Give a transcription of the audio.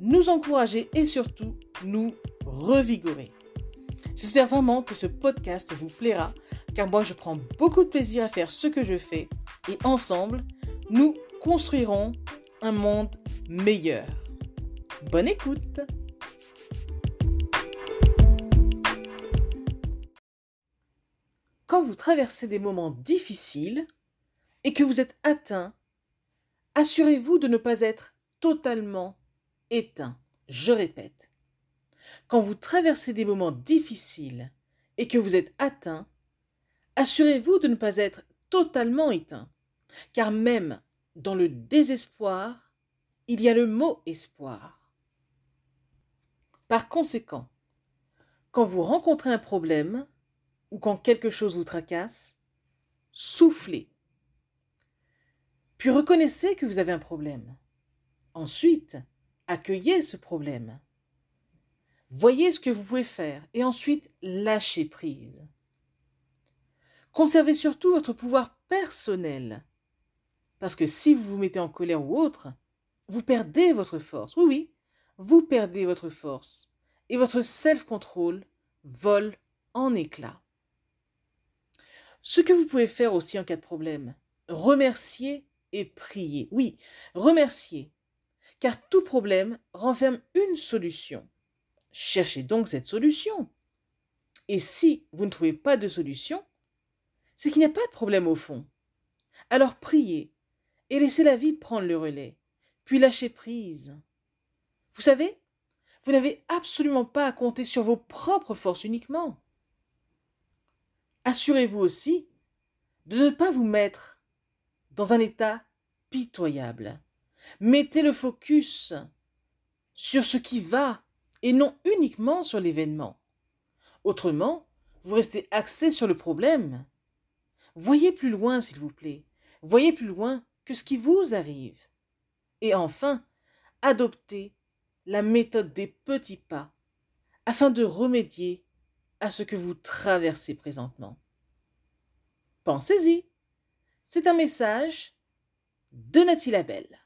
nous encourager et surtout nous revigorer. J'espère vraiment que ce podcast vous plaira car moi je prends beaucoup de plaisir à faire ce que je fais et ensemble, nous construirons un monde meilleur. Bonne écoute Quand vous traversez des moments difficiles et que vous êtes atteint, assurez-vous de ne pas être totalement éteint. Je répète, quand vous traversez des moments difficiles et que vous êtes atteint, assurez-vous de ne pas être totalement éteint, car même dans le désespoir, il y a le mot espoir. Par conséquent, quand vous rencontrez un problème ou quand quelque chose vous tracasse, soufflez. Puis reconnaissez que vous avez un problème. Ensuite, accueillez ce problème. Voyez ce que vous pouvez faire et ensuite lâchez prise. Conservez surtout votre pouvoir personnel. Parce que si vous vous mettez en colère ou autre, vous perdez votre force. Oui, oui, vous perdez votre force. Et votre self-control vole en éclats. Ce que vous pouvez faire aussi en cas de problème, remercier et prier. Oui, remercier car tout problème renferme une solution. Cherchez donc cette solution. Et si vous ne trouvez pas de solution, c'est qu'il n'y a pas de problème au fond. Alors priez et laissez la vie prendre le relais, puis lâchez prise. Vous savez, vous n'avez absolument pas à compter sur vos propres forces uniquement. Assurez-vous aussi de ne pas vous mettre dans un état pitoyable. Mettez le focus sur ce qui va et non uniquement sur l'événement. Autrement, vous restez axé sur le problème. Voyez plus loin, s'il vous plaît. Voyez plus loin que ce qui vous arrive. Et enfin, adoptez la méthode des petits pas afin de remédier à ce que vous traversez présentement. Pensez-y. C'est un message de Nathalie Labelle.